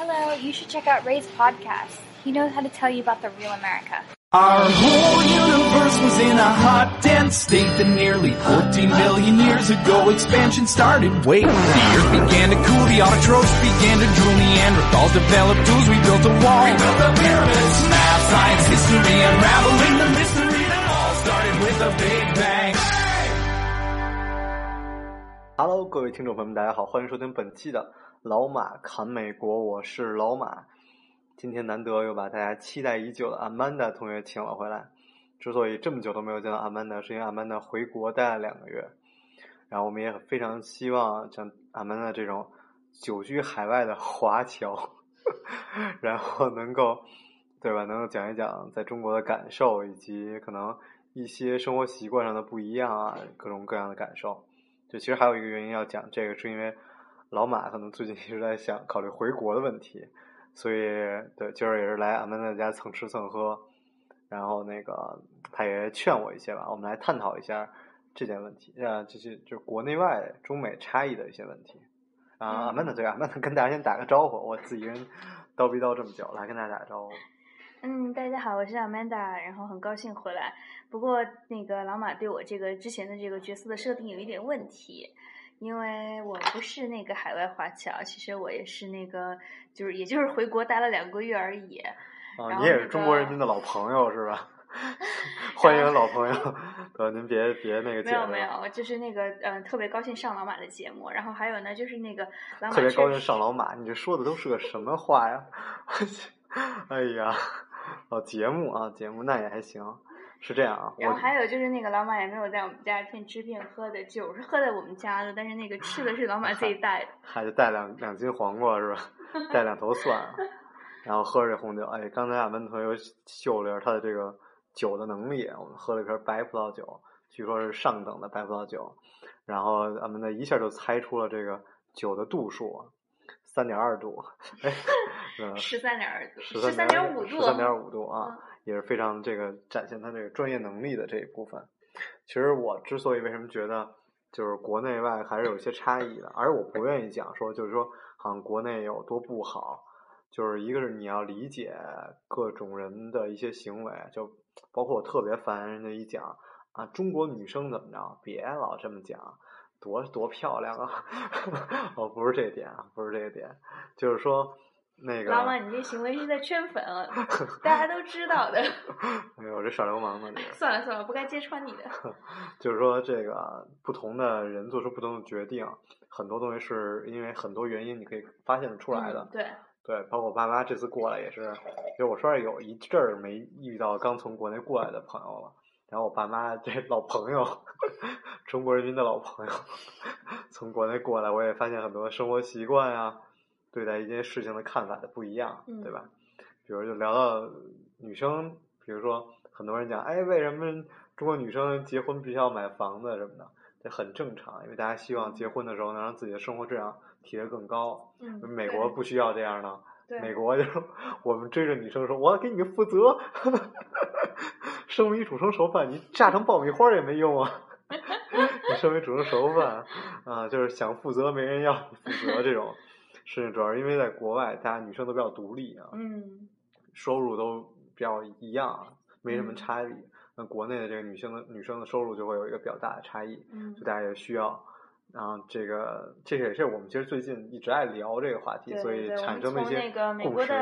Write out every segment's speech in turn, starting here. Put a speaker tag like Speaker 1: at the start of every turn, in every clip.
Speaker 1: Hello, you should check out Ray's podcast. He knows how to tell you about the real America.
Speaker 2: Our whole universe was in a hot, dense state that nearly 14 billion years ago expansion started. Wait, the earth began to cool, the autotrophs began to drool, Neanderthals developed tools, we built a wall. We built the pyramids, math, science, history, unraveling the mystery that all started with a big bang.
Speaker 3: Hello，各位听众朋友们，大家好，欢迎收听本期的 老马侃美国，我是老马。今天难得又把大家期待已久的阿曼达同学请了回来。之所以这么久都没有见到阿曼达，是因为阿曼达回国待了两个月，然后我们也非常希望像阿曼达这种久居海外的华侨，然后能够对吧，能够讲一讲在中国的感受，以及可能一些生活习惯上的不一样啊，各种各样的感受。就其实还有一个原因要讲这个，是因为老马可能最近一直在想考虑回国的问题。所以，对，今儿也是来阿曼达家蹭吃蹭喝，然后那个他也劝我一些吧，我们来探讨一下这件问题，啊，这些就是国内外中美差异的一些问题。啊，阿曼达对，阿曼达跟大家先打个招呼，我自己人叨逼叨这么久，来跟大家打个招呼。
Speaker 1: 嗯，大家好，我是 Amanda，然后很高兴回来。不过那个老马对我这个之前的这个角色的设定有一点问题。因为我不是那个海外华侨，其实我也是那个，就是也就是回国待了两个月而已。
Speaker 3: 啊，你也是中国人民的老朋友是吧？欢迎老朋友，呃，您别别那个。
Speaker 1: 没有没有，就是那个嗯，特别高兴上老马的节目。然后还有呢，就是那个
Speaker 3: 特别高兴上老马，你这说的都是个什么话呀？哎呀，哦，节目啊，节目那也还行。是这样啊，
Speaker 1: 然后还有就是那个老马也没有在我们家骗吃骗喝的，酒是喝在我们家的，但是那个吃的是老马自己带的，
Speaker 3: 还得带两两斤黄瓜是吧？带两头蒜，然后喝着这红酒。哎，刚才俺们同学秀了他的这个酒的能力，我们喝了一瓶白葡萄酒，据说是上等的白葡萄酒，然后俺们呢一下就猜出了这个酒的度数，三点二度，哎，
Speaker 1: 十三点二度，
Speaker 3: 十
Speaker 1: 三点五度，
Speaker 3: 十三点五度啊。也是非常这个展现他这个专业能力的这一部分。其实我之所以为什么觉得就是国内外还是有些差异的，而我不愿意讲说就是说好像国内有多不好，就是一个是你要理解各种人的一些行为，就包括我特别烦人家一讲啊中国女生怎么着，别老这么讲，多多漂亮啊！哦，不是这点啊，不是这个点，就是说。那个
Speaker 1: 老马，你这行为是在圈粉啊，大家都知道的。
Speaker 3: 哎呦，这耍流氓呢！
Speaker 1: 算了算了，不该揭穿你的。
Speaker 3: 就是说，这个不同的人做出不同的决定，很多东西是因为很多原因，你可以发现的出来的。
Speaker 1: 对
Speaker 3: 对，包括我爸妈这次过来也是，就我说有一阵儿没遇到刚从国内过来的朋友了，然后我爸妈这老朋友，中国人民的老朋友，从国内过来，我也发现很多生活习惯呀。对待一件事情的看法的不一样，对吧？比如就聊到女生，比如说很多人讲，哎，为什么中国女生结婚必须要买房子什么的？这很正常，因为大家希望结婚的时候能让自己的生活质量提得更高。
Speaker 1: 嗯，
Speaker 3: 美国不需要这样的，美国就是我们追着女生说，我要给你负责，生米煮成熟饭，你炸成爆米花也没用啊。你生米煮成熟饭啊，就是想负责没人要你负责这种。是，主要是因为在国外，大家女生都比较独立啊，
Speaker 1: 嗯，
Speaker 3: 收入都比较一样，没什么差异。那国内的这个女性的女生的收入就会有一个比较大的差异，
Speaker 1: 嗯，
Speaker 3: 就大家也需要。然后这个，这也是我们其实最近一直爱聊这个话题，所以产生的一些
Speaker 1: 共识。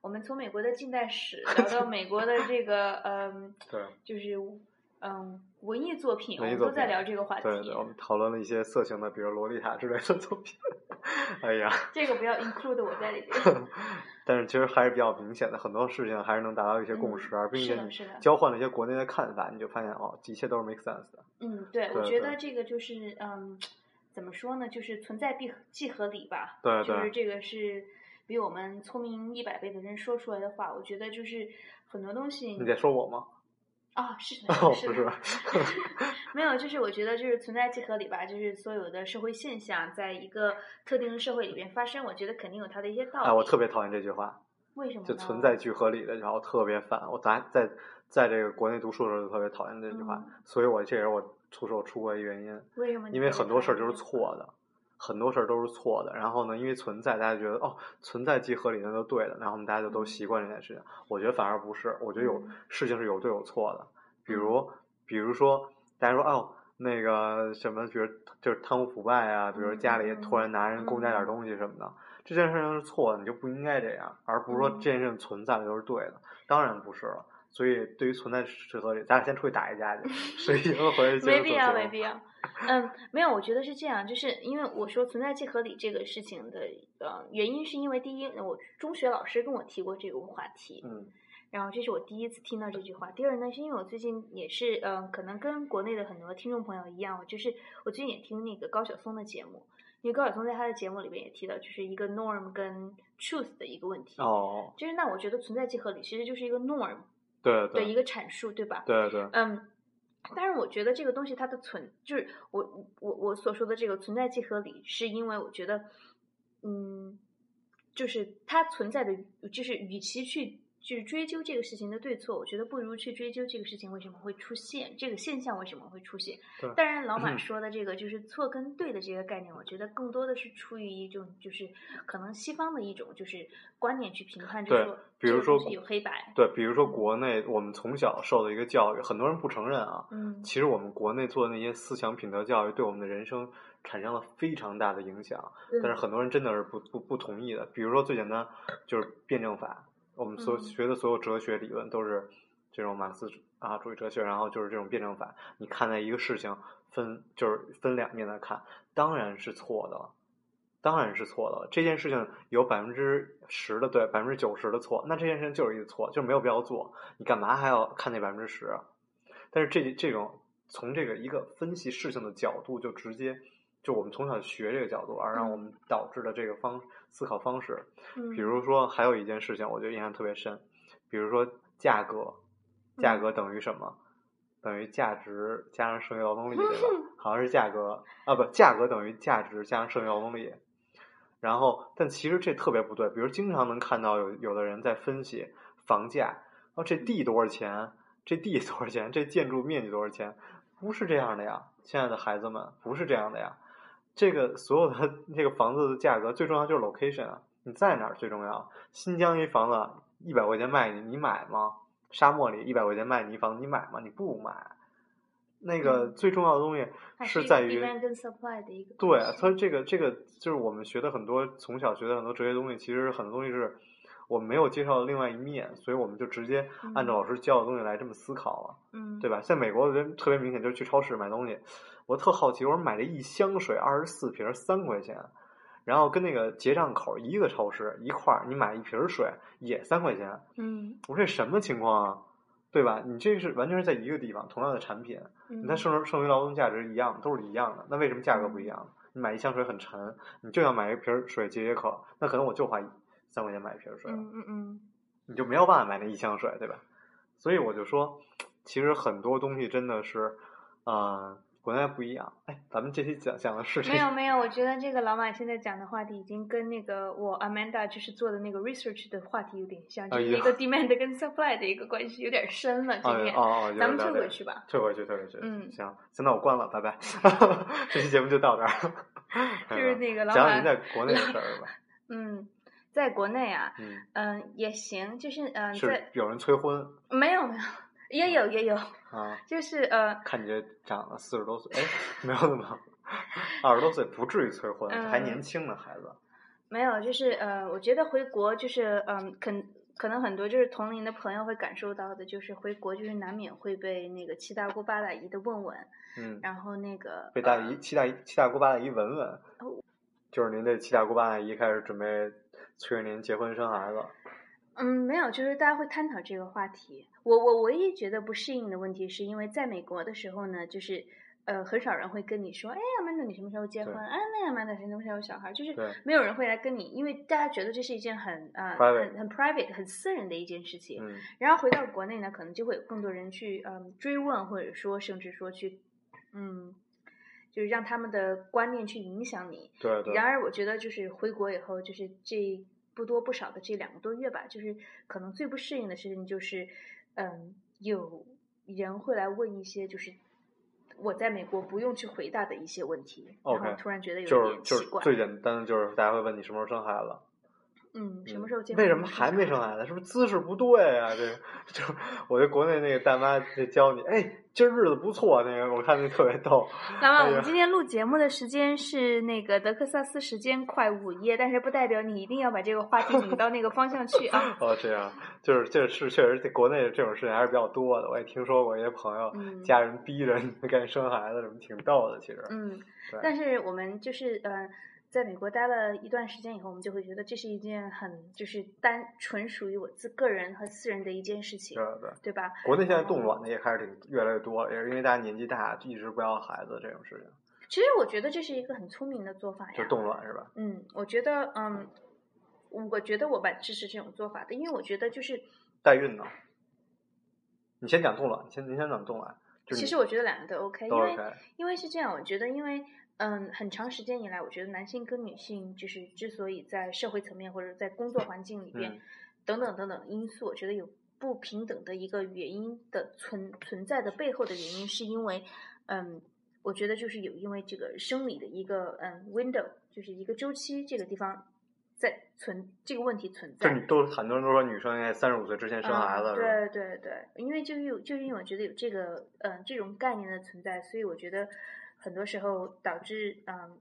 Speaker 1: 我们从美国的近代史 聊到美国的这个，嗯，
Speaker 3: 对，
Speaker 1: 就是。嗯，文艺作品，
Speaker 3: 我们
Speaker 1: 都在聊这个话题。
Speaker 3: 对对，我们讨论了一些色情的，比如《洛丽塔》之类的作品。哎呀，
Speaker 1: 这个不要 include 我在里边。
Speaker 3: 但是其实还是比较明显的，很多事情还是能达到一些共识，而并且你交换了一些国内的看法，你就发现哦，一切都是 make sense 的。
Speaker 1: 嗯，对，我觉得这个就是嗯，怎么说呢？就是存在必即合理吧。
Speaker 3: 对
Speaker 1: 对。就是这个是比我们聪明一百倍的人说出来的话，我觉得就是很多东西。
Speaker 3: 你在说我吗？
Speaker 1: 啊，是的，是的，没有，就是我觉得就是存在即合理吧，就是所有的社会现象在一个特定的社会里边发生，我觉得肯定有它的一些道理。
Speaker 3: 哎，我特别讨厌这句话。
Speaker 1: 为什么？
Speaker 3: 就存在即合理的，然后特别烦。我咱在在这个国内读书的时候就特别讨厌这句话，所以我这也是我出手出国的原因。
Speaker 1: 为什么？
Speaker 3: 因为很多事儿就是错的，很多事儿都是错的。然后呢，因为存在，大家觉得哦，存在即合理，那就对的。然后我们大家就都习惯这件事情。我觉得反而不是，我觉得有
Speaker 1: 嗯
Speaker 3: 事情是有对有错的。比如，比如说，大家说哦，那个什么，比如就是贪污腐败啊，比如家里突然拿人公家点儿东西什么的，这件事情是错的，你就不应该这样，而不是说
Speaker 1: 嗯
Speaker 3: 这件事情存在的就是对的。当然不是了。所以，对于存在是合理，咱俩先出去打一架去，睡一觉回来
Speaker 1: 没必要，没必要。嗯，没有，我觉得是这样，就是因为我说存在即合理这个事情的呃原因，是因为第一，我中学老师跟我提过这个话题，
Speaker 3: 嗯
Speaker 1: 然后这是我第一次听到这句话。第二呢，是因为我最近也是，嗯、可能跟国内的很多听众朋友一样，我就是我最近也听那个高晓松的节目，因为高晓松在他的节目里面也提到，就是一个 norm 跟 truth 的一个问题。
Speaker 3: 哦，
Speaker 1: 就是那我觉得存在即合理其实就是一个 norm
Speaker 3: 对
Speaker 1: 的一个阐述，对吧？
Speaker 3: 对对，
Speaker 1: 嗯，但是我觉得这个东西它的存，就是我我我所说的这个存在即合理，是因为我觉得，嗯，就是它存在的，就是与其去就是追究这个事情的对错，我觉得不如去追究这个事情为什么会出现，这个现象为什么会出现
Speaker 3: 对。
Speaker 1: 当然，老马 说的这个就是错跟对的这个概念，我觉得更多的是出于一种就是可能西方的一种就是观点去评判，就是说
Speaker 3: 比如说
Speaker 1: 有黑白，
Speaker 3: 对，比如说国内我们从小受的一个教育，很多人不承认啊。
Speaker 1: 嗯
Speaker 3: 其实我们国内做的那些思想品德教育，对我们的人生产生了非常大的影响。但是
Speaker 1: 嗯
Speaker 3: 很多人真的是不不不同意的。比如说最简单就是辩证法，我们所
Speaker 1: 嗯
Speaker 3: 学的所有哲学理论都是这种马克思啊主义哲学，然后就是这种辩证法。你看待一个事情分就是分两面来看，当然是错的了。当然是错的了。这件事情有百分之十的对，百分之九十的错，那这件事情就是一个错，就是没有必要做。你干嘛还要看那百分之十？啊但是这这种从这个一个分析事情的角度，就直接就我们从小学这个角度，而让我们导致的这个方思考方式。
Speaker 1: 嗯，
Speaker 3: 比如说，还有一件事情，我觉得印象特别深，比如说价格，价格等于什么？等于价值加上剩余劳动力，对吧？好像是价格啊，不，价格等于价值加上剩余劳动力。然后，但其实这特别不对。比如，经常能看到有有的人在分析房价，哦，这地多少钱？这地多少钱？这建筑面积多少钱？不是这样的呀，亲爱的孩子们，不是这样的呀。这个所有的这个房子的价格，最重要就是 location 啊，你在哪儿最重要。新疆一房子一百块钱卖你，你买吗？沙漠里一百块钱卖你一房子，你买吗？你不买。那个
Speaker 1: 嗯
Speaker 3: 最重要的东西
Speaker 1: 是
Speaker 3: 在于对
Speaker 1: 关系
Speaker 3: 它这个这个就是我们学的很多从小学的很多哲学东西，其实很多东西是我们没有介绍的另外一面，所以我们就直接按照老师教的东西来这么思考了，
Speaker 1: 嗯，
Speaker 3: 对吧？在美国人特别明显，就是去超市买东西，我特好奇，我说买了一箱水二十四瓶三块钱，然后跟那个结账口一个超市一块儿，你买一瓶水也三块钱，
Speaker 1: 嗯
Speaker 3: 我说这什么情况啊？对吧？你这是完全是在一个地方，同样的产品，
Speaker 1: 嗯，
Speaker 3: 你看剩剩余劳动价值一样，都是一样的，那为什么价格不一样呢？你买一箱水很沉，你就要买一瓶水解解渴，那可能我就花三块钱买一瓶水了，
Speaker 1: 嗯嗯嗯
Speaker 3: 你就没有办法买那一箱水，对吧？所以我就说，其实很多东西真的是，呃，国内不一样。哎，咱们这期讲讲的是这
Speaker 1: 没有没有，我觉得这个老马现在讲的话题已经跟那个我 Amanda 就是做的那个 research 的话题有点像，就是一个 demand 跟 supply 的一个关系，有点深了。
Speaker 3: 哦
Speaker 1: 今天
Speaker 3: 哦哦，
Speaker 1: 咱们退回去吧。
Speaker 3: 退回去，退回去。
Speaker 1: 嗯
Speaker 3: 行，行，那我关了，拜拜。这期节目就到这儿。
Speaker 1: 就是那个老马
Speaker 3: 讲在国内的事儿吧。
Speaker 1: 嗯，在国内啊，
Speaker 3: 嗯，
Speaker 1: 嗯也行，就是嗯
Speaker 3: 是
Speaker 1: 在
Speaker 3: 有人催婚
Speaker 1: 没有没有也有也有，
Speaker 3: 啊？
Speaker 1: 就是呃
Speaker 3: 看你这长了四十多岁，哎，没有那么二十多岁，不至于催婚，还
Speaker 1: 嗯
Speaker 3: 年轻呢，孩子。
Speaker 1: 没有，就是呃，我觉得回国就是嗯，可可能很多就是同龄的朋友会感受到的，就是回国就是难免会被那个七大姑八大姨的问问，
Speaker 3: 嗯，
Speaker 1: 然后那个
Speaker 3: 被大
Speaker 1: 呃
Speaker 3: 姨七大姨七大姑八大姨闻闻
Speaker 1: 哦，
Speaker 3: 就是您这七大姑八大姨开始准备催着您结婚生孩子。
Speaker 1: 嗯，没有，就是大家会探讨这个话题。我我唯一觉得不适应的问题，是因为在美国的时候呢，就是呃，很少人会跟你说，哎呀，曼达你什么时候结婚？
Speaker 3: 对
Speaker 1: 哎，那呀，曼达什么时候有小孩？就是没有人会来跟你，因为大家觉得这是一件很呃
Speaker 3: Private
Speaker 1: 很很 private、很私人的一件事情。
Speaker 3: 嗯，
Speaker 1: 然后回到国内呢，可能就会有更多人去嗯追问，或者说甚至说去嗯，就是让他们的观念去影响你。
Speaker 3: 对对
Speaker 1: 然。而，我觉得就是回国以后，就是这不多不少的这两个多月吧，就是可能最不适应的事情就是，嗯，有人会来问一些就是我在美国不用去回答的一些问题，然后突然觉得有
Speaker 3: 就是
Speaker 1: 点奇怪。
Speaker 3: 就是最简单的就是大家会问你什么时候生孩子，
Speaker 1: 嗯，什么时候结婚？
Speaker 3: 为什么还没生孩子？是不是姿势不对啊？这个就是我觉得国内那个大妈就教你，哎，今儿日子不错，那个我看那特别逗。
Speaker 1: 大妈，我们今天录节目的时间是那个德克萨斯时间快午夜，但是不代表你一定要把这个话题引到那个方向去啊。
Speaker 3: 哦，这样就是这是确实，在国内这种事情还是比较多的。我也听说过一些朋友
Speaker 1: 嗯
Speaker 3: 家人逼着你 赶紧生孩子，什么挺逗的。其实，
Speaker 1: 嗯，但是我们就是呃，在美国待了一段时间以后，我们就会觉得这是一件很就是单纯属于我自个人和私人的一件事情
Speaker 3: 对，对。
Speaker 1: 对吧？
Speaker 3: 国内现在冻卵的也开始挺越来越多了，也是因为大家年纪大，一直不要孩子这种事情，
Speaker 1: 其实我觉得这是一个很聪明的做法呀。
Speaker 3: 就是冻卵是吧？
Speaker 1: 嗯，我觉得嗯，我觉得我蛮支持这种做法的，因为我觉得就是
Speaker 3: 代孕呢？你先讲冻卵，先你先讲冻卵。就
Speaker 1: 其实我觉得两个都 OK，
Speaker 3: 都
Speaker 1: 因为因为是这样，我觉得因为嗯，很长时间以来，我觉得男性跟女性就是之所以在社会层面或者在工作环境里边、
Speaker 3: 嗯
Speaker 1: 等等等等因素，我觉得有不平等的一个原因的存存在的背后的原因，是因为嗯，我觉得就是有因为这个生理的一个嗯 window，就是一个周期这个地方在存这个问题存在。
Speaker 3: 就都很多人都说女生应该三十五岁之前生孩子，
Speaker 1: 嗯、对对对，因为就有就是因为我觉得有这个嗯、呃、这种概念的存在，所以我觉得很多时候导致嗯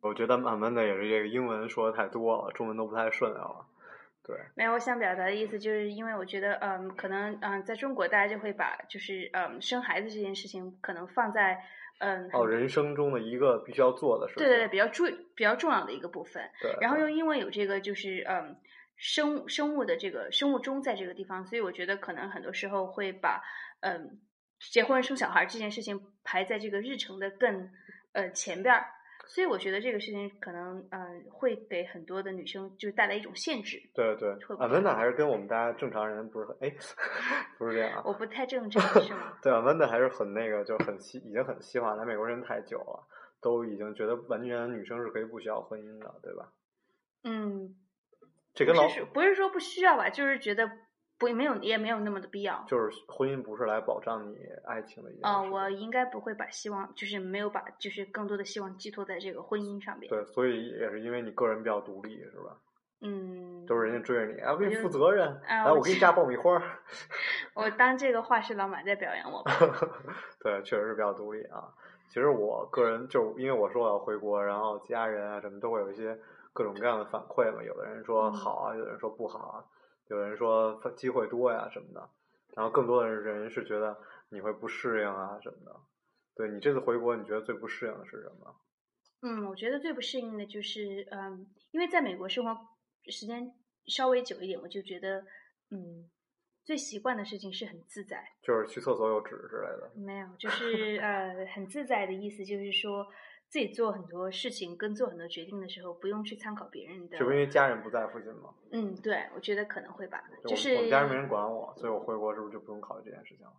Speaker 3: 我觉得慢慢的也是这个英文说的太多了，中文都不太顺溜了。对，
Speaker 1: 没有我想表达的意思，就是因为我觉得嗯可能嗯在中国大家就会把就是嗯生孩子这件事情可能放在嗯
Speaker 3: 哦，人生中的一个必须要做的事情。
Speaker 1: 对对对比较重比较重要的一个部分，
Speaker 3: 对
Speaker 1: 然后又因为有这个就是嗯生生物的这个生物钟在这个地方，所以我觉得可能很多时候会把嗯结婚生小孩这件事情排在这个日程的更呃前边儿，所以我觉得这个事情可能嗯、呃会给很多的女生就带来一种限制。
Speaker 3: 对对
Speaker 1: 会不会
Speaker 3: 阿曼达还是跟我们大家正常人不是很哎，不是这样啊。
Speaker 1: 我不太正常是吗？
Speaker 3: 对，阿曼达还是很那个，就很希，已经很西化。来美国人太久了，都已经觉得完全女生是可以不需要婚姻的，对吧？
Speaker 1: 嗯，
Speaker 3: 这跟老
Speaker 1: 不是不是说不需要吧，就是觉得不没有也没有那么的必要。
Speaker 3: 就是婚姻不是来保障你爱情的一件
Speaker 1: 啊、我应该不会把希望，就是没有把就是更多的希望寄托在这个婚姻上边。
Speaker 3: 对，所以也是因为你个人比较独立，是吧？
Speaker 1: 嗯，
Speaker 3: 都是人家追着你，啊，我给你负责任，来，
Speaker 1: 啊我
Speaker 3: 我给你加爆米花儿。
Speaker 1: 我当这个话是老板在表扬我吧。
Speaker 3: 对，确实是比较独立啊。其实我个人就因为我说我要回国，然后家人啊什么都会有一些各种各样的反馈嘛。有的人说
Speaker 1: 嗯
Speaker 3: 好啊，有的人说不好啊，有人说机会多呀什么的。然后更多的人是觉得你会不适应啊什么的。对你这次回国，你觉得最不适应的是什么？
Speaker 1: 嗯，我觉得最不适应的就是，嗯，因为在美国生活时间稍微久一点，我就觉得，嗯，最习惯的事情是很自在。
Speaker 3: 就是去厕所有纸之类的。
Speaker 1: 没有，就是呃，很自在的意思，就是说自己做很多事情跟做很多决定的时候，不用去参考别人的。
Speaker 3: 是不是因为家人不在附近吗？
Speaker 1: 嗯，对，我觉得可能会吧，
Speaker 3: 就
Speaker 1: 是
Speaker 3: 我们家人没人管我，所以我回国是不是就不用考虑这件事情了？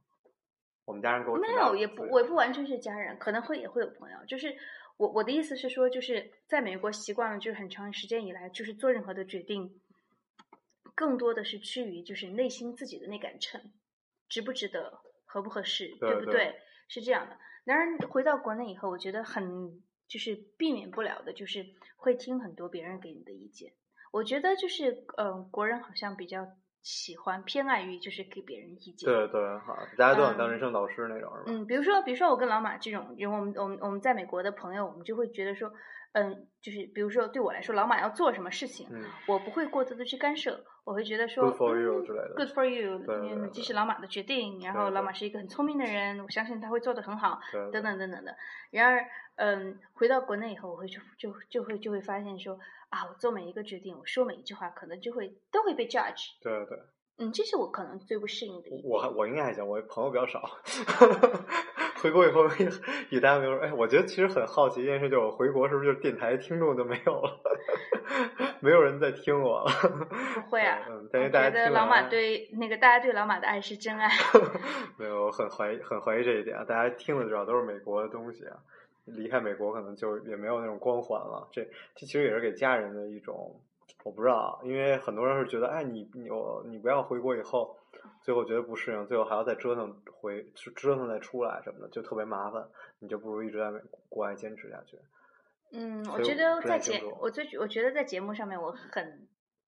Speaker 3: 我们家人给我
Speaker 1: 没有，也不，我也不完全是家人，可能会也会有朋友。就是我我的意思是说，就是在美国习惯了，就是很长时间以来，就是做任何的决定，更多的是趋于就是内心自己的那杆秤，值不值得，合不合适，
Speaker 3: 对对
Speaker 1: 不对？是这样的。男人，回到国内以后，我觉得很就是避免不了的，就是会听很多别人给你的意见。我觉得就是，嗯，国人好像比较喜欢偏爱于就是给别人意见。
Speaker 3: 对对，好，大家都想当
Speaker 1: 嗯
Speaker 3: 人生导师那种，是吧？
Speaker 1: 嗯，比如说，比如说我跟老马这种，因为我们我们我们在美国的朋友，我们就会觉得说，嗯，就是比如说对我来说，老马要做什么事情，
Speaker 3: 嗯
Speaker 1: 我不会过多的去干涉，我会觉得说
Speaker 3: Good for you
Speaker 1: 嗯
Speaker 3: 之类的
Speaker 1: Good for you，嗯，
Speaker 3: 对
Speaker 1: 这是老马的决定，然后老马是一个很聪明的人，我相信他会做的很好，等等等等的。然而，嗯，回到国内以后，我会就就就会就会发现说，啊，我做每一个决定，我说每一句话，可能就会都会被 judge，
Speaker 3: 对对，
Speaker 1: 嗯，这是我可能最不适应的一点。
Speaker 3: 我我应该还行，我朋友比较少。回国以后也也大家没有说，哎，我觉得其实很好奇一件事，就是我回国是不是就是电台听众就没有了，没有人在听我了。
Speaker 1: 不 会啊，
Speaker 3: 嗯，但是大家
Speaker 1: 觉得老马对那个大家对老马的爱是真爱。
Speaker 3: 没有，我很怀疑，很怀疑这一点啊。大家听了知道都是美国的东西啊，离开美国可能就也没有那种光环了。这这其实也是给家人的一种我不知道，因为很多人是觉得，哎，你你我你不要回国以后，最后觉得不适应，最后还要再折腾回折腾再出来什么的，就特别麻烦，你就不如一直在美国外坚持下去。
Speaker 1: 嗯，我觉得在节我最我觉得在节目上面我很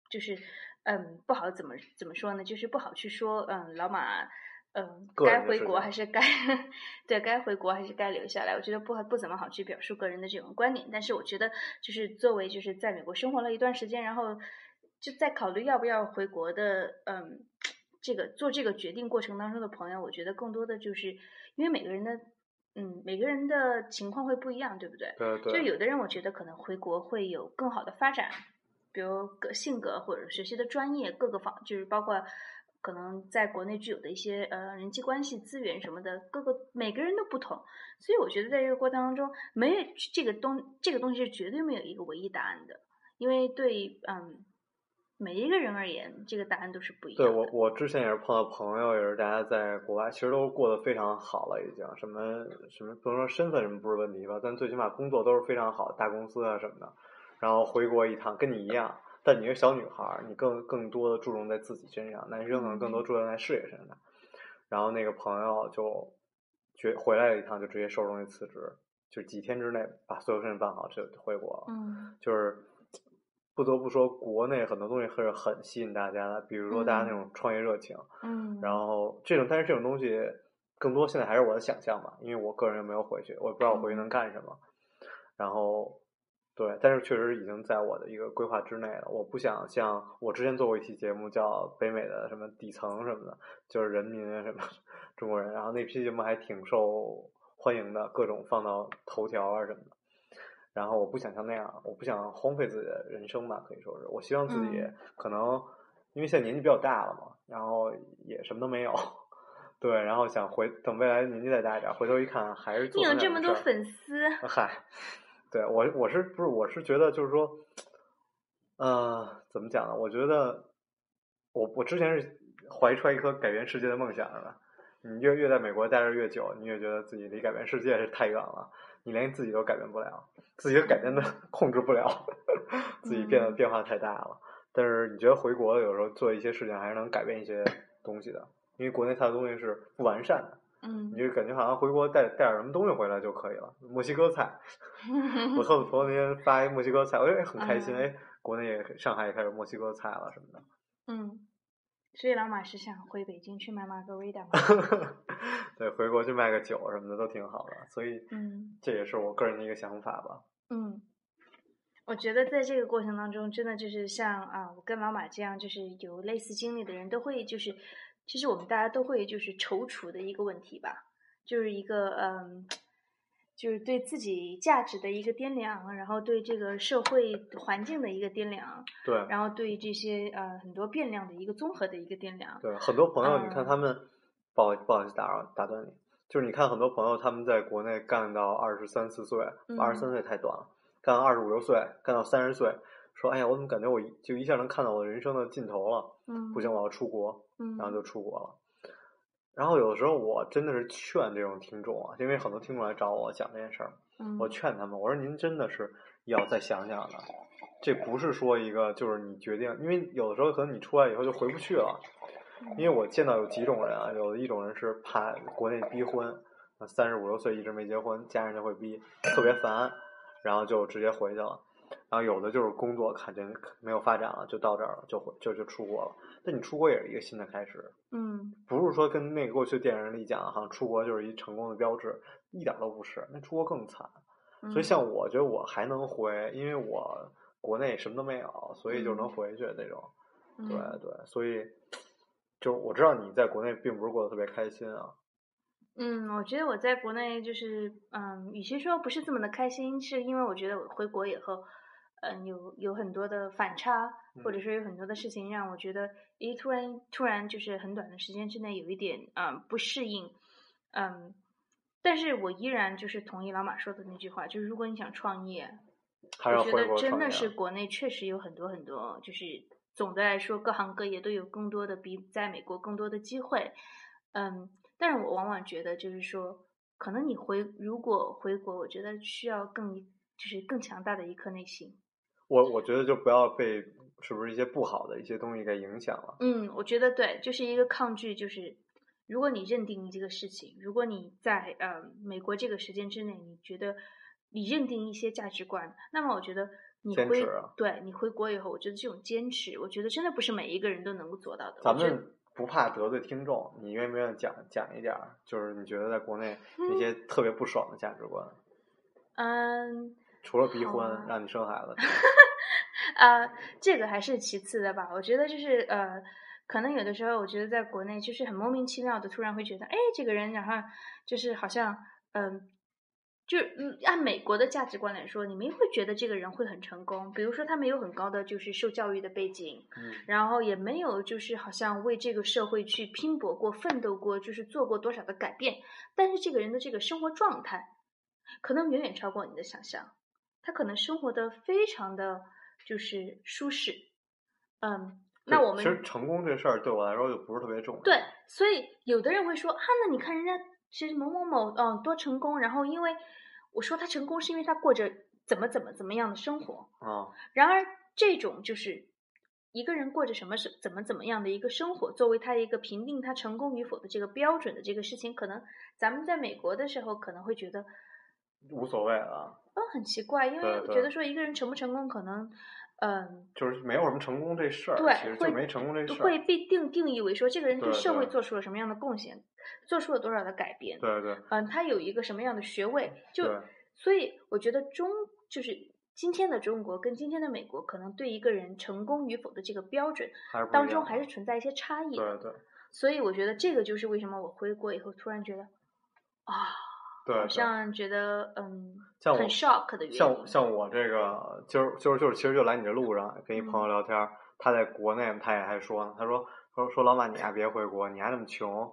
Speaker 1: 就是嗯不好怎么怎么说呢，就是不好去说嗯老马嗯该回国还是该 对该回国还是该留下来，我觉得不好不怎么好去表述个人的这种观点。但是我觉得就是作为就是在美国生活了一段时间，然后就在考虑要不要回国的嗯这个做这个决定过程当中的朋友，我觉得更多的就是因为每个人的嗯每个人的情况会不一样，对不对？
Speaker 3: 对对，
Speaker 1: 就有的人我觉得可能回国会有更好的发展，比如个性格或者学习的专业各个方，就是包括可能在国内具有的一些呃人际关系资源什么的，各个每个人都不同，所以我觉得在这个过程当中，没有这个东这个东西是绝对没有一个唯一答案的，因为对嗯每一个人而言，这个答案都是不一样的。
Speaker 3: 对我，我之前也是碰到朋友，也是大家在国外，其实都过得非常好了，已经什么什么不能说身份什么不是问题吧，但最起码工作都是非常好，大公司啊什么的。然后回国一趟，跟你一样，但你是小女孩儿，你更更多的注重在自己身上，男生可能更多注重在事业身上。然后那个朋友就决回来了一趟，就直接收拾东西辞职，就几天之内把所有事情办好就回国了。
Speaker 1: 嗯
Speaker 3: 就是不得不说，国内很多东西是很吸引大家的，比如说大家那种创业热情，
Speaker 1: 嗯，
Speaker 3: 然后这种，但是这种东西更多现在还是我的想象吧，因为我个人又没有回去，我也不知道我回去能干什么。然后，对，但是确实已经在我的一个规划之内了。我不想像我之前做过一期节目叫《北美的什么底层什么的》，就是人民啊什么中国人，然后那期节目还挺受欢迎的，各种放到头条啊什么的。然后我不想像那样，我不想荒废自己的人生吧，可以说是。我希望自己
Speaker 1: 嗯
Speaker 3: 可能，因为现在年纪比较大了嘛，然后也什么都没有，对，然后想回等未来年纪再大一点，回头一看还是做
Speaker 1: 你有这么多粉丝，
Speaker 3: 嗨，对我我是不是我是觉得就是说，呃，怎么讲呢？我觉得我我之前是怀揣一颗改变世界的梦想是吧。你越越在美国待着越久，你越觉得自己离改变世界是太远了，你连自己都改变不了，自己都改变的 控制不了，自己变得
Speaker 1: 嗯
Speaker 3: 变化太大了。但是你觉得回国有时候做一些事情还是能改变一些东西的，因为国内它的东西是不完善的。
Speaker 1: 嗯
Speaker 3: 你就感觉好像回国带带点什么东西回来就可以了。墨西哥菜，我和我朋友那天发一墨西哥菜，我也很开心。
Speaker 1: 嗯
Speaker 3: 哎，国内也上海也开始墨西哥菜了什么的。
Speaker 1: 嗯，所以老马是想回北京去卖玛格丽达吗？
Speaker 3: 对，回国去卖个酒什么的都挺好的，所以
Speaker 1: 嗯
Speaker 3: 这也是我个人的一个想法吧。
Speaker 1: 嗯，我觉得在这个过程当中，真的就是像啊，我跟老马这样，就是有类似经历的人都会，就是其实我们大家都会就是踌躇的一个问题吧，就是一个嗯。就是对自己价值的一个掂量，然后对这个社会环境的一个掂量，
Speaker 3: 对
Speaker 1: 然后对这些呃很多变量的一个综合的一个掂量。
Speaker 3: 对，很多朋友你看
Speaker 1: 嗯
Speaker 3: 他们，不好不好意思打扰打断你，就是你看很多朋友他们在国内干到二十三四岁，二十三
Speaker 1: 嗯
Speaker 3: 岁太短了，干到二十五六岁，干到三十岁，说哎呀，我怎么感觉我就一下能看到我人生的尽头了？
Speaker 1: 嗯，
Speaker 3: 不行，我要出国。
Speaker 1: 嗯，
Speaker 3: 然后就出国了。然后有的时候我真的是劝这种听众啊，因为很多听众来找我讲这件事儿，
Speaker 1: 嗯，
Speaker 3: 我劝他们，我说您真的是要再想想的，这不是说一个就是你决定，因为有的时候可能你出来以后就回不去了。因为我见到有几种人啊，有的一种人是怕国内逼婚，三十五六岁一直没结婚，家人就会逼，特别烦，然后就直接回去了。然后有的就是工作看见没有发展了，就到这儿了，就回就就出国了。但你出国也是一个新的开始，
Speaker 1: 嗯
Speaker 3: 不是说跟那个过去电影里讲，好像出国就是一成功的标志，一点都不是。那出国更惨。
Speaker 1: 嗯，
Speaker 3: 所以像我觉得我还能回，因为我国内什么都没有，所以就能回去那种。
Speaker 1: 嗯
Speaker 3: 对对，所以就我知道你在国内并不是过得特别开心啊。
Speaker 1: 嗯，我觉得我在国内就是，嗯，与其说不是这么的开心，是因为我觉得我回国以后，嗯，有有很多的反差，或者
Speaker 3: 嗯。
Speaker 1: 说有很多的事情让我觉得，诶，突然突然就是很短的时间之内有一点嗯不适应，嗯，但是我依然就是同意老马说的那句话，就是如果你想创业，我觉得真的是国内确实有很多很多，就是总的来说各行各业都有更多的比在美国更多的机会，嗯，但是我往往觉得就是说，可能你回如果回国，我觉得需要更就是更强大的一颗内心。
Speaker 3: 我我觉得就不要被是不是一些不好的一些东西给影响了。
Speaker 1: 嗯，我觉得对，就是一个抗拒，就是如果你认定这个事情，如果你在呃美国这个时间之内，你觉得你认定一些价值观，那么我觉得你回
Speaker 3: 啊
Speaker 1: 对你回国以后，我觉得这种坚持，我觉得真的不是每一个人都能够做到的。
Speaker 3: 咱们不怕得罪听众，你愿不愿意讲讲一点儿？就是你觉得在国内那些特别不爽的价值观，
Speaker 1: 嗯
Speaker 3: 除了逼婚、
Speaker 1: 啊
Speaker 3: 让你生孩子，
Speaker 1: 呃，这个还是其次的吧。我觉得就是呃，可能有的时候，我觉得在国内就是很莫名其妙的，突然会觉得，哎，这个人，然后就是好像，嗯、就嗯，按美国的价值观来说，你们会觉得这个人会很成功。比如说，他没有很高的就是受教育的背景，
Speaker 3: 嗯，
Speaker 1: 然后也没有就是好像为这个社会去拼搏过、奋斗过，就是做过多少的改变。但是这个人的这个生活状态，可能远远超过你的想象。他可能生活的非常的就是舒适，嗯，那我们
Speaker 3: 其实成功这事儿对我来说就不是特别重要。
Speaker 1: 对，所以有的人会说啊，那你看人家其实某某某嗯多成功，然后因为我说他成功是因为他过着怎么怎么怎么样的生活，
Speaker 3: 啊，
Speaker 1: 然而这种就是一个人过着什么是怎么怎么样的一个生活，作为他一个评定他成功与否的这个标准的这个事情，可能咱们在美国的时候可能会觉得
Speaker 3: 无所谓了，
Speaker 1: 嗯很奇怪，因为觉得说一个人成不成功可能嗯。
Speaker 3: 就是没有什么成功这事儿，
Speaker 1: 对
Speaker 3: 其实就
Speaker 1: 会
Speaker 3: 没成功这事儿。
Speaker 1: 会被定定义为说这个人对
Speaker 3: 对
Speaker 1: 社会做出了什么样的贡献，做出了多少的改变，
Speaker 3: 对对
Speaker 1: 嗯，他有一个什么样的学位，就所以我觉得中就是今天的中国跟今天的美国，可能对一个人成功与否的这个标准当中还是存在一些差异的。
Speaker 3: 对对
Speaker 1: 所以我觉得这个就是为什么我回国以后突然觉得啊，好
Speaker 3: 对好。
Speaker 1: 像觉得嗯很 shock 的原因。
Speaker 3: 像像我这个，今儿就是就是，其实就来你这路上跟一朋友聊天儿，他在国内，他也还说呢，他说说说老板你还别回国，你还那么穷，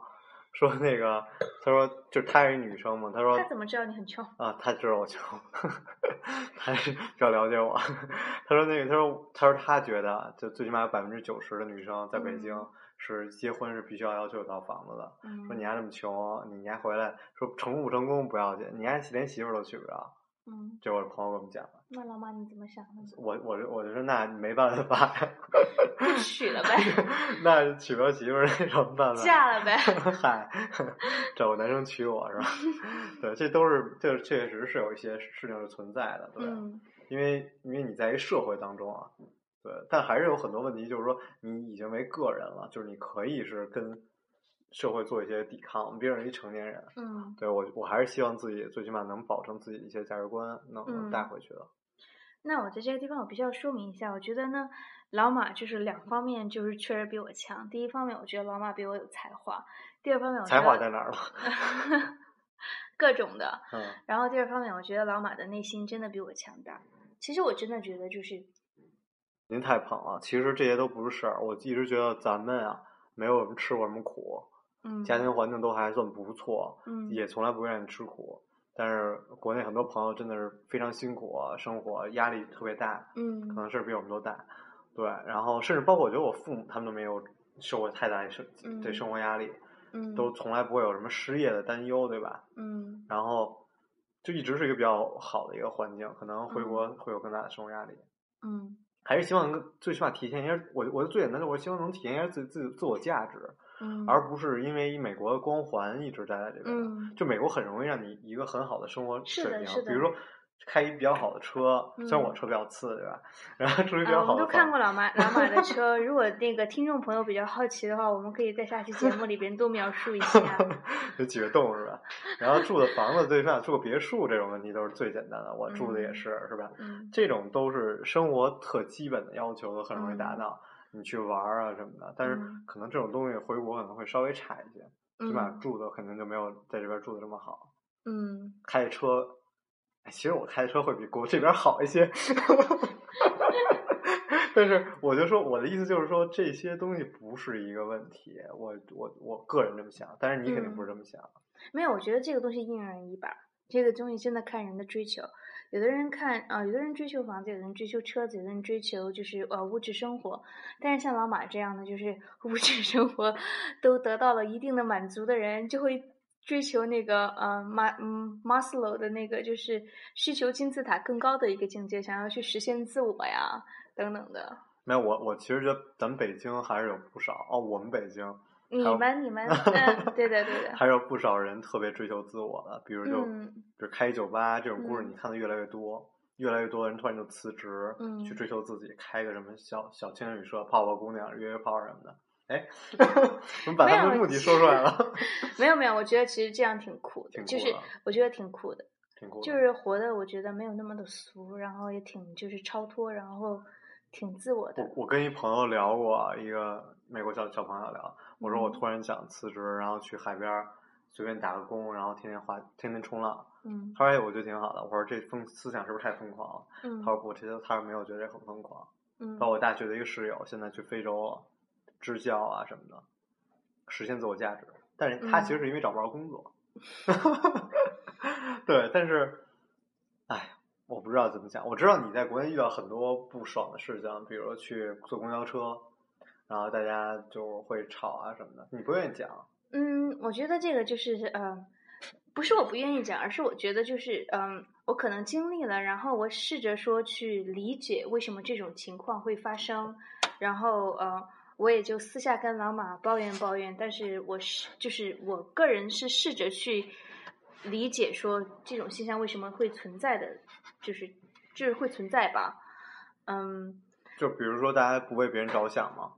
Speaker 3: 说那个他说就是她是一女生嘛，他说
Speaker 1: 他怎么知道你很穷？
Speaker 3: 啊，他知道我穷，他是比较了解我。他说那个，他说他说他觉得，就最起码有百分之九十的女生在北京
Speaker 1: 嗯
Speaker 3: 是结婚是必须要要求有套房子的。说
Speaker 1: 嗯
Speaker 3: 你还这么穷，你你还回来说成功不成功不要紧，你还连媳妇儿都娶不着。
Speaker 1: 嗯，
Speaker 3: 这我朋友跟我们讲的，
Speaker 1: 那老马你怎么想的？
Speaker 3: 我我就我就说那没办法呀，
Speaker 1: 不娶了呗，
Speaker 3: 那娶不着媳妇儿那有什么办法？
Speaker 1: 嫁了呗。
Speaker 3: 嗨，找个男生娶我是吧？对，这都是这确实是有一些事情是存在的，对，
Speaker 1: 嗯
Speaker 3: 因为因为你在一个社会当中啊，对，但还是有很多问题，就是说你已经为个人了，就是你可以是跟社会做一些抵抗，毕竟是一成年人。
Speaker 1: 嗯。
Speaker 3: 对我，我还是希望自己最起码能保证自己一些价值观能能带
Speaker 1: 嗯
Speaker 3: 回去的。
Speaker 1: 那我在这个地方我必须要说明一下，我觉得呢，老马就是两方面就是确实比我强。第一方面，我觉得老马比我有才华；第二方面，我觉
Speaker 3: 才华在哪儿了？
Speaker 1: 各种的。
Speaker 3: 嗯，
Speaker 1: 然后第二方面，我觉得老马的内心真的比我强大。其实我真的觉得就是，
Speaker 3: 您太捧了。其实这些都不是事儿，我一直觉得咱们啊，没有什么吃过什么苦，
Speaker 1: 嗯，
Speaker 3: 家庭环境都还算不错，
Speaker 1: 嗯
Speaker 3: 也从来不愿意吃苦。但是国内很多朋友真的是非常辛苦啊，生活压力特别大，
Speaker 1: 嗯可
Speaker 3: 能事儿比我们都大。对，然后甚至包括我觉得我父母他们都没有受过太大的生
Speaker 1: 嗯
Speaker 3: 对生活压力，
Speaker 1: 嗯
Speaker 3: 都从来不会有什么失业的担忧，对吧？
Speaker 1: 嗯
Speaker 3: 然后就一直是一个比较好的一个环境，可能回国会有更大的生活压力。
Speaker 1: 嗯
Speaker 3: 还是希望能最起码体现一下我我最简单的，我希望能体现一下自己自己自我价值，
Speaker 1: 嗯，
Speaker 3: 而不是因为美国的光环一直待在这边。
Speaker 1: 嗯。
Speaker 3: 就美国很容易让你一个很好的生活水平，比如说开一比较好的车，虽然我
Speaker 1: 嗯
Speaker 3: 车比较次，对吧？然后住一比较好的都
Speaker 1: 看过老马老马的车，如果那个听众朋友比较好奇的话，我们可以在下期节目里边多描述一下。
Speaker 3: 有几个洞是吧？然后住的房子最起码住个别墅这种问题都是最简单的，我住的也
Speaker 1: 嗯
Speaker 3: 是，是吧？
Speaker 1: 嗯
Speaker 3: 这种都是生活特基本的要求，都很容易达
Speaker 1: 嗯
Speaker 3: 到。你去玩儿啊什么的，但是
Speaker 1: 嗯
Speaker 3: 可能这种东西回国可能会稍微差一些，起码
Speaker 1: 嗯
Speaker 3: 住的肯定就没有在这边住的这么好。
Speaker 1: 嗯，
Speaker 3: 开车，哎其实我开车会比国这边好一些，但是我就说我的意思就是说这些东西不是一个问题，我我我个人这么想，但是你肯定不是这么想。
Speaker 1: 没有，我觉得这个东西因人而异吧。这个东西真的看人的追求。有的人看啊、有的人追求房子，有的人追求车子，有的人追求就是呃物质生活。但是像老马这样的，就是 物质生活都得到了一定的满足的人，就会追求那个呃马嗯马斯洛的那个就是需求金字塔更高的一个境界，想要去实现自我呀等等的。
Speaker 3: 没有，我我其实觉得咱们北京还是有不少哦，我们北京
Speaker 1: 你们你们 嗯，对的对的，
Speaker 3: 还有不少人特别追求自我的，比如就、
Speaker 1: 嗯
Speaker 3: 比如开酒吧这种故事，
Speaker 1: 嗯
Speaker 3: 你看的越来越多，越来越多的人突然就辞职，
Speaker 1: 嗯
Speaker 3: 去追求自己，开个什么小小情侣社、泡泡姑娘、约约炮什么的。哎，怎么把他们的目的说出来了，
Speaker 1: 没有没有，我觉得其实这样挺酷的，就是我觉得挺酷的，
Speaker 3: 挺酷的。
Speaker 1: 就是活的我觉得没有那么的俗，然后也挺就是超脱，然后挺自我的
Speaker 3: 我。我跟一朋友聊过，一个美国小小朋友聊，我说我
Speaker 1: 嗯
Speaker 3: 突然想辞职，然后去海边儿随便打个工，然后天天滑，天天冲浪。
Speaker 1: 嗯
Speaker 3: 他说：“哎，我觉得挺好的。”我说：“这疯思想是不是太疯狂了？”
Speaker 1: 嗯
Speaker 3: 他说：“不，其实他说没有觉得这很疯狂。”
Speaker 1: 嗯
Speaker 3: 包括我大学的一个室友，现在去非洲了，支教啊什么的，实现自我价值。但是他其实是因为找不着工作。对，但是，哎，我不知道怎么讲。我知道你在国内遇到很多不爽的事情，比如去坐公交车，然后大家就会吵啊什么的，你不愿意讲。
Speaker 1: 嗯，我觉得这个就是呃，不是我不愿意讲，而是我觉得就是嗯、我可能经历了，然后我试着说去理解为什么这种情况会发生，然后呃，我也就私下跟老马抱怨抱怨，但是我是就是我个人是试着去理解说这种现象为什么会存在的，就是就是会存在吧，嗯。
Speaker 3: 就比如说，大家不为别人着想吗。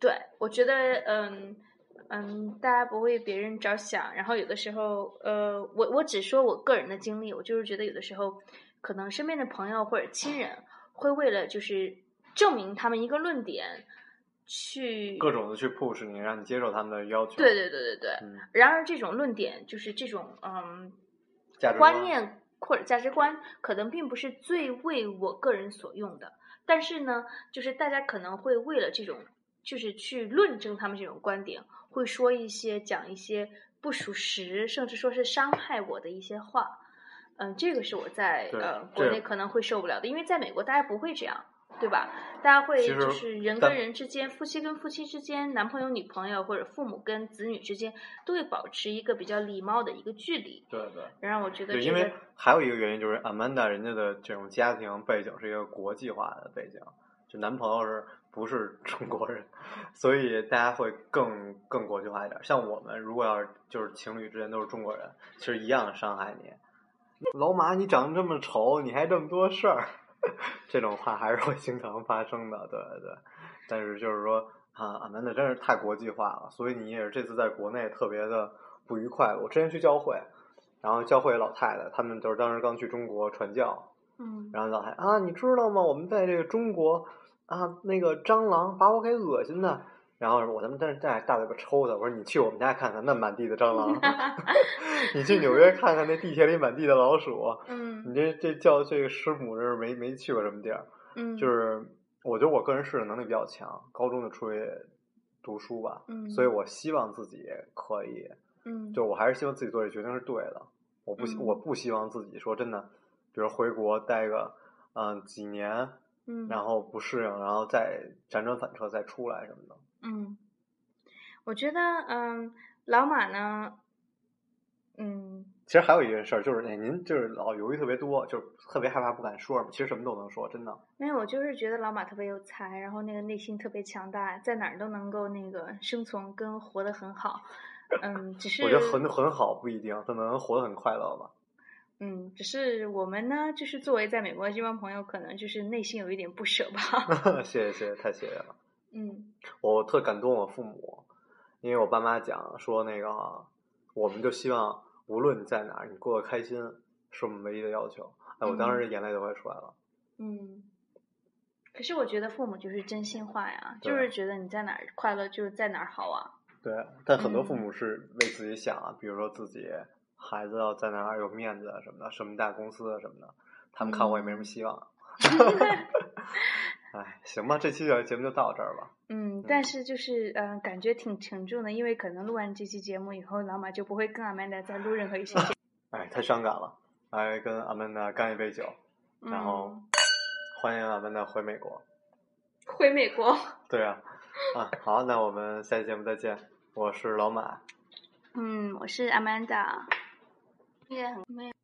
Speaker 1: 对，我觉得，嗯嗯，大家不为别人着想，然后有的时候，呃，我我只说我个人的经历，我就是觉得有的时候，可能身边的朋友或者亲人会为了就是证明他们一个论点，去
Speaker 3: 各种的去 push 你，让你接受他们的要求。
Speaker 1: 对对对对对。
Speaker 3: 嗯，
Speaker 1: 然而，这种论点就是这种嗯观念或者价值观，可能并不是最为我个人所用的。但是呢，就是大家可能会为了这种，就是去论证他们这种观点，会说一些讲一些不属实，甚至说是伤害我的一些话。嗯，这个是我在呃国内可能会受不了的，因为在美国大家不会这样，对吧？大家会就是人跟人之间、夫妻跟夫妻之间、男朋友女朋友或者父母跟子女之间，都会保持一个比较礼貌的一个距离。
Speaker 3: 对对。
Speaker 1: 然后我觉得
Speaker 3: 因为还有一个原因就是 Amanda 人家的这种家庭背景是一个国际化的背景，就男朋友是不是中国人，所以大家会更更国际化一点。像我们如果要是就是情侣之间都是中国人，其实一样伤害你。老马，你长得这么丑，你还这么多事儿，这种话还是会经常发生的。对对，但是就是说啊，Amanda 真是太国际化了，所以你也是这次在国内特别的不愉快。我之前去教会，然后教会老太太，他们就是当时刚去中国传教，
Speaker 1: 嗯
Speaker 3: 然后老太太啊，你知道吗？我们在这个中国啊，那个蟑螂把我给恶心的。然后我他妈在那大大嘴巴抽他，我说你去我们家看看，那满地的蟑螂 你去纽约看看那地铁里满地的老鼠。
Speaker 1: 嗯
Speaker 3: 你这这叫这个师母这是没没去过什么地儿，
Speaker 1: 嗯，
Speaker 3: 就是我觉得我个人适应能力比较强，高中就出去读书吧，
Speaker 1: 嗯
Speaker 3: 所以我希望自己可以，
Speaker 1: 嗯
Speaker 3: 就我还是希望自己做这决定是对的，我不希、
Speaker 1: 嗯
Speaker 3: 我不希望自己说真的，比如回国待个嗯、几年，
Speaker 1: 嗯，
Speaker 3: 然后不适应，然后再辗转反侧再出来什么的。
Speaker 1: 嗯，我觉得嗯，老马呢，嗯
Speaker 3: 其实还有一件事儿，就是哎，您就是老犹豫特别多，就是特别害怕不敢说嘛。其实什么都能说，真的。
Speaker 1: 没有，我就是觉得老马特别有才，然后那个内心特别强大，在哪儿都能够那个生存跟活得很好。嗯，只是
Speaker 3: 我觉得很很好，不一定，他能活得很快乐吧。
Speaker 1: 嗯，只是我们呢，就是作为在美国的这帮朋友，可能就是内心有一点不舍吧。
Speaker 3: 谢谢谢谢，太谢谢了。
Speaker 1: 嗯
Speaker 3: 我特感动我父母，因为我爸妈讲说那个，我们就希望无论你在哪儿，你过得开心是我们唯一的要求。哎，我当时眼泪都快出来了。
Speaker 1: 嗯。可是我觉得父母就是真心话呀，就是觉得你在哪儿快乐就是在哪儿好啊。
Speaker 3: 对，但很多父
Speaker 1: 嗯
Speaker 3: 母是为自己想啊，比如说自己孩子要在哪儿有面子啊什么的，什么大公司啊什么的，他们看我也没什么希望。哎，行吧，这期的节目就到这儿吧。
Speaker 1: 嗯，但是就是呃，感觉挺沉重的，因为可能录完这期节目以后，老马就不会跟阿曼达再录任何一期节目。
Speaker 3: 哎，太伤感了，来跟阿曼达干一杯酒，然后
Speaker 1: 嗯
Speaker 3: 欢迎阿曼达回美国。
Speaker 1: 回美国。
Speaker 3: 对啊，啊，好，那我们下期节目再见。我是老马，
Speaker 1: 嗯，我是 Amanda，也很没有。